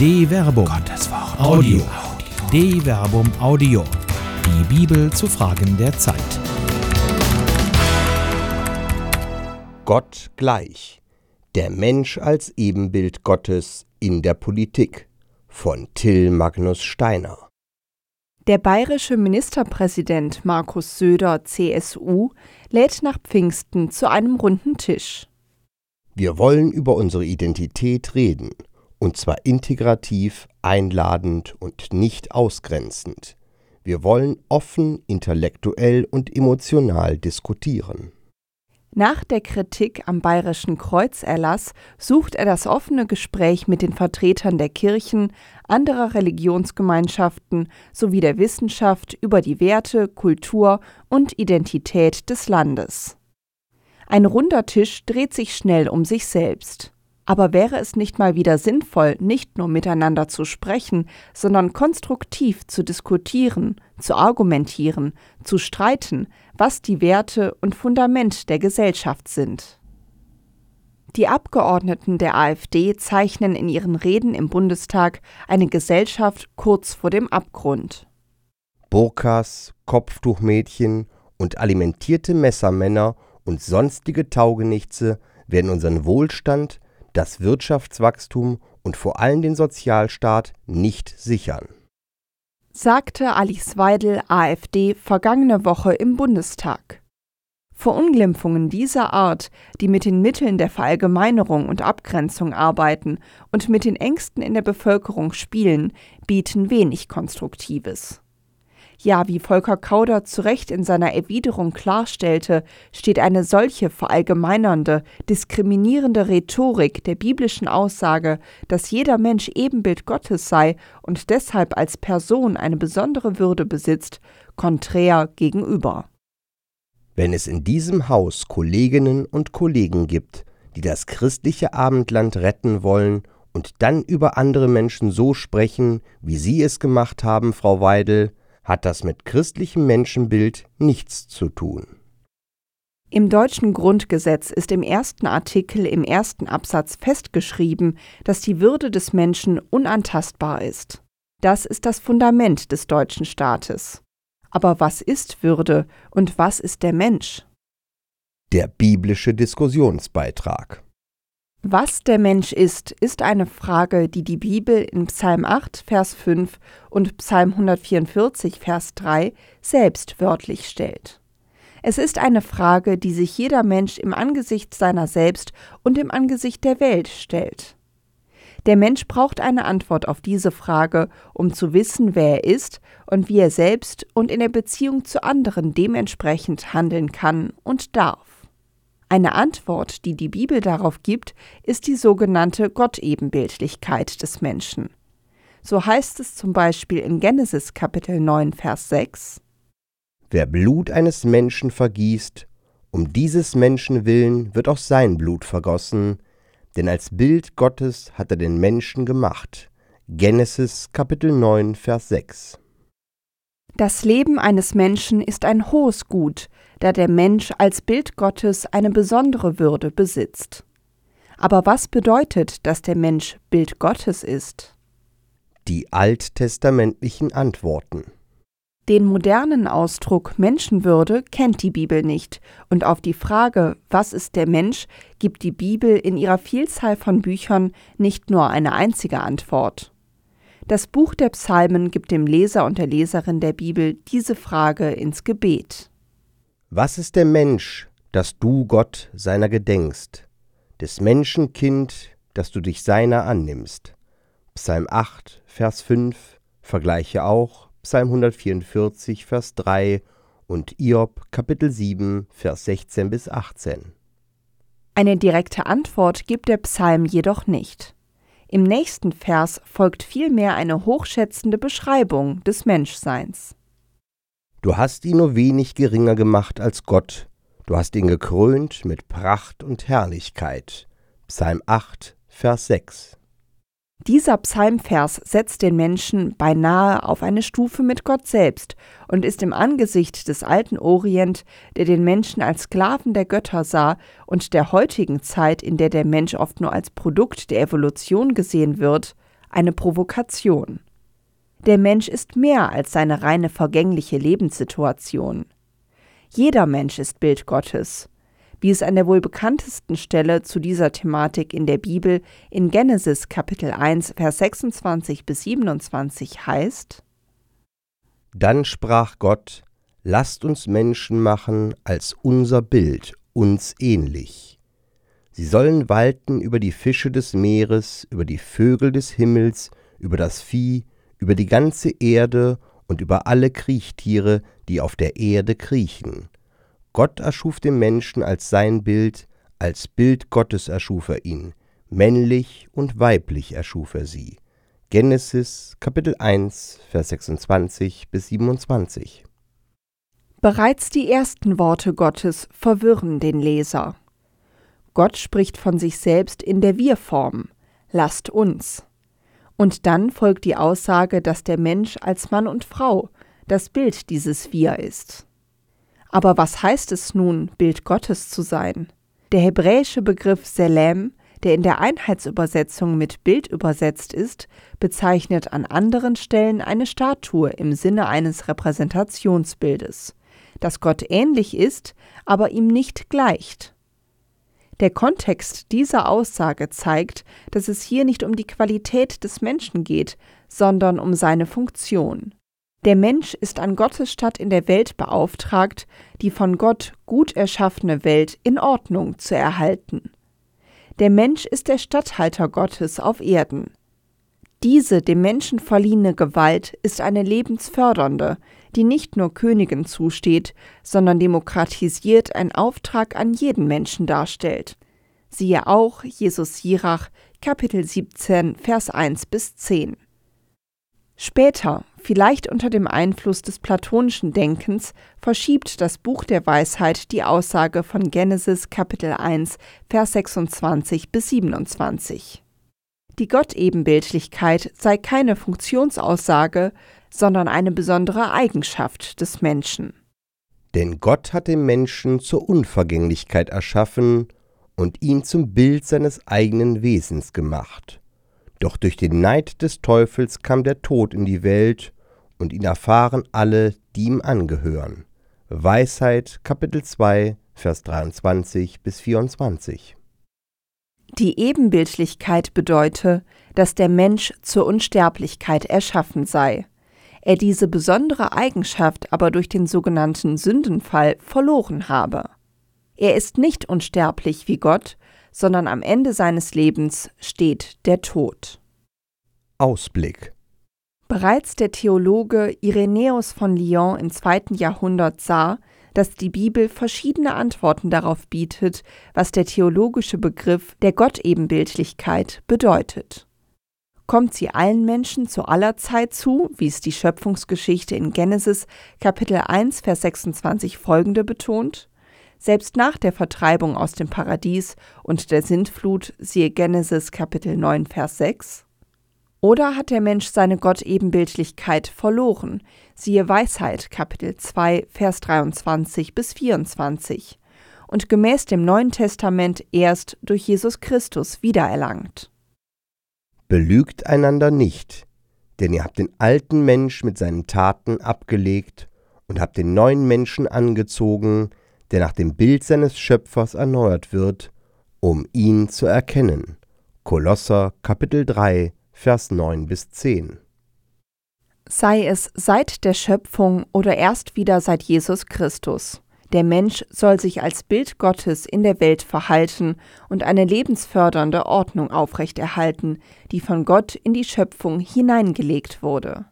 De Verbum. Gottes Wort. Audio. De Verbum Audio. Die Bibel zu Fragen der Zeit. Gott gleich. Der Mensch als Ebenbild Gottes in der Politik von Till Magnus Steiner. Der bayerische Ministerpräsident Markus Söder, CSU, lädt nach Pfingsten zu einem runden Tisch. Wir wollen über unsere Identität reden, und zwar integrativ, einladend und nicht ausgrenzend. Wir wollen offen, intellektuell und emotional diskutieren. Nach der Kritik am bayerischen Kreuzerlass sucht er das offene Gespräch mit den Vertretern der Kirchen, anderer Religionsgemeinschaften sowie der Wissenschaft über die Werte, Kultur und Identität des Landes. Ein runder Tisch dreht sich schnell um sich selbst. Aber wäre es nicht mal wieder sinnvoll, nicht nur miteinander zu sprechen, sondern konstruktiv zu diskutieren, zu argumentieren, zu streiten, was die Werte und Fundament der Gesellschaft sind? Die Abgeordneten der AfD zeichnen in ihren Reden im Bundestag eine Gesellschaft kurz vor dem Abgrund. Burkas, Kopftuchmädchen und alimentierte Messermänner und sonstige Taugenichtse werden unseren Wohlstand, das Wirtschaftswachstum und vor allem den Sozialstaat nicht sichern. Sagte Alice Weidel, AfD, vergangene Woche im Bundestag. Verunglimpfungen dieser Art, die mit den Mitteln der Verallgemeinerung und Abgrenzung arbeiten und mit den Ängsten in der Bevölkerung spielen, bieten wenig Konstruktives. Ja, wie Volker Kauder zu Recht in seiner Erwiderung klarstellte, steht eine solche verallgemeinernde, diskriminierende Rhetorik der biblischen Aussage, dass jeder Mensch Ebenbild Gottes sei und deshalb als Person eine besondere Würde besitzt, konträr gegenüber. Wenn es in diesem Haus Kolleginnen und Kollegen gibt, die das christliche Abendland retten wollen und dann über andere Menschen so sprechen, wie Sie es gemacht haben, Frau Weidel, hat das mit christlichem Menschenbild nichts zu tun. Im deutschen Grundgesetz ist im ersten Artikel im ersten Absatz festgeschrieben, dass die Würde des Menschen unantastbar ist. Das ist das Fundament des deutschen Staates. Aber was ist Würde und was ist der Mensch? Der biblische Diskussionsbeitrag. Was der Mensch ist, ist eine Frage, die die Bibel in Psalm 8, Vers 5 und Psalm 144, Vers 3 selbst wörtlich stellt. Es ist eine Frage, die sich jeder Mensch im Angesicht seiner selbst und im Angesicht der Welt stellt. Der Mensch braucht eine Antwort auf diese Frage, um zu wissen, wer er ist und wie er selbst und in der Beziehung zu anderen dementsprechend handeln kann und darf. Eine Antwort, die die Bibel darauf gibt, ist die sogenannte Gottebenbildlichkeit des Menschen. So heißt es zum Beispiel in Genesis Kapitel 9, Vers 6 Wer Blut eines Menschen vergießt, um dieses Menschen willen wird auch sein Blut vergossen, denn als Bild Gottes hat er den Menschen gemacht. Genesis Kapitel 9, Vers 6 das Leben eines Menschen ist ein hohes Gut, da der Mensch als Bild Gottes eine besondere Würde besitzt. Aber was bedeutet, dass der Mensch Bild Gottes ist? Die alttestamentlichen Antworten. Den modernen Ausdruck Menschenwürde kennt die Bibel nicht, und auf die Frage, was ist der Mensch, gibt die Bibel in ihrer Vielzahl von Büchern nicht nur eine einzige Antwort. Das Buch der Psalmen gibt dem Leser und der Leserin der Bibel diese Frage ins Gebet. Was ist der Mensch, dass du Gott seiner gedenkst, des Menschen Kind, dass du dich seiner annimmst? Psalm 8, Vers 5, vergleiche auch Psalm 144, Vers 3 und Iob Kapitel 7, Vers 16 bis 18. Eine direkte Antwort gibt der Psalm jedoch nicht. Im nächsten Vers folgt vielmehr eine hochschätzende Beschreibung des Menschseins. Du hast ihn nur wenig geringer gemacht als Gott, du hast ihn gekrönt mit Pracht und Herrlichkeit. Psalm 8, Vers 6. Dieser Psalmvers setzt den Menschen beinahe auf eine Stufe mit Gott selbst und ist im Angesicht des alten Orient, der den Menschen als Sklaven der Götter sah, und der heutigen Zeit, in der der Mensch oft nur als Produkt der Evolution gesehen wird, eine Provokation. Der Mensch ist mehr als seine reine vergängliche Lebenssituation. Jeder Mensch ist Bild Gottes, wie es an der wohl bekanntesten Stelle zu dieser Thematik in der Bibel in Genesis Kapitel 1 Vers 26 bis 27 heißt Dann sprach Gott, lasst uns Menschen machen als unser Bild, uns ähnlich. Sie sollen walten über die Fische des Meeres, über die Vögel des Himmels, über das Vieh, über die ganze Erde und über alle Kriechtiere, die auf der Erde kriechen. Gott erschuf den Menschen als sein Bild, als Bild Gottes erschuf er ihn, männlich und weiblich erschuf er sie. Genesis Kapitel 1, Vers 26 bis 27. Bereits die ersten Worte Gottes verwirren den Leser. Gott spricht von sich selbst in der Wir-Form. Lasst uns. Und dann folgt die Aussage, dass der Mensch als Mann und Frau das Bild dieses Wir ist. Aber was heißt es nun, Bild Gottes zu sein? Der hebräische Begriff Selem, der in der Einheitsübersetzung mit Bild übersetzt ist, bezeichnet an anderen Stellen eine Statue im Sinne eines Repräsentationsbildes, das Gott ähnlich ist, aber ihm nicht gleicht. Der Kontext dieser Aussage zeigt, dass es hier nicht um die Qualität des Menschen geht, sondern um seine Funktion. Der Mensch ist an Gottes Stadt in der Welt beauftragt, die von Gott gut erschaffene Welt in Ordnung zu erhalten. Der Mensch ist der Statthalter Gottes auf Erden. Diese dem Menschen verliehene Gewalt ist eine lebensfördernde, die nicht nur Königen zusteht, sondern demokratisiert ein Auftrag an jeden Menschen darstellt. Siehe auch Jesus Sirach, Kapitel 17, Vers 1 bis 10. Später, vielleicht unter dem Einfluss des platonischen Denkens, verschiebt das Buch der Weisheit die Aussage von Genesis Kapitel 1, Vers 26 bis 27. Die Gottebenbildlichkeit sei keine Funktionsaussage, sondern eine besondere Eigenschaft des Menschen. Denn Gott hat den Menschen zur Unvergänglichkeit erschaffen und ihn zum Bild seines eigenen Wesens gemacht. Doch durch den Neid des Teufels kam der Tod in die Welt, und ihn erfahren alle, die ihm angehören. Weisheit Kapitel 2 Vers 23 bis 24. Die Ebenbildlichkeit bedeute, dass der Mensch zur Unsterblichkeit erschaffen sei, er diese besondere Eigenschaft aber durch den sogenannten Sündenfall verloren habe. Er ist nicht unsterblich wie Gott, sondern am Ende seines Lebens steht der Tod. Ausblick Bereits der Theologe Irenäus von Lyon im zweiten Jahrhundert sah, dass die Bibel verschiedene Antworten darauf bietet, was der theologische Begriff der Gottebenbildlichkeit bedeutet. Kommt sie allen Menschen zu aller Zeit zu, wie es die Schöpfungsgeschichte in Genesis Kapitel 1 Vers 26 folgende betont? Selbst nach der Vertreibung aus dem Paradies und der Sintflut, siehe Genesis Kapitel 9, Vers 6. Oder hat der Mensch seine Gottebenbildlichkeit verloren, siehe Weisheit Kapitel 2, Vers 23 bis 24 und gemäß dem Neuen Testament erst durch Jesus Christus wiedererlangt. Belügt einander nicht, denn ihr habt den alten Mensch mit seinen Taten abgelegt und habt den neuen Menschen angezogen, der nach dem Bild seines Schöpfers erneuert wird, um ihn zu erkennen. Kolosser Kapitel 3, Vers 9 bis 10. Sei es seit der Schöpfung oder erst wieder seit Jesus Christus. Der Mensch soll sich als Bild Gottes in der Welt verhalten und eine lebensfördernde Ordnung aufrechterhalten, die von Gott in die Schöpfung hineingelegt wurde.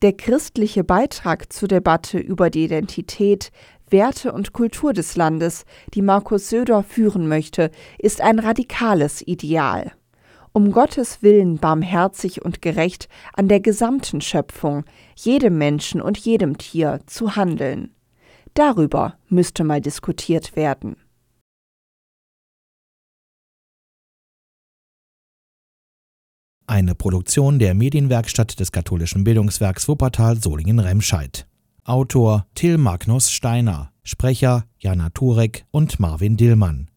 Der christliche Beitrag zur Debatte über die Identität, Werte und Kultur des Landes, die Markus Söder führen möchte, ist ein radikales Ideal. Um Gottes Willen barmherzig und gerecht an der gesamten Schöpfung, jedem Menschen und jedem Tier zu handeln. Darüber müsste mal diskutiert werden. Eine Produktion der Medienwerkstatt des katholischen Bildungswerks Wuppertal Solingen-Remscheid. Autor Till Magnus Steiner, Sprecher Jana Turek und Marvin Dillmann.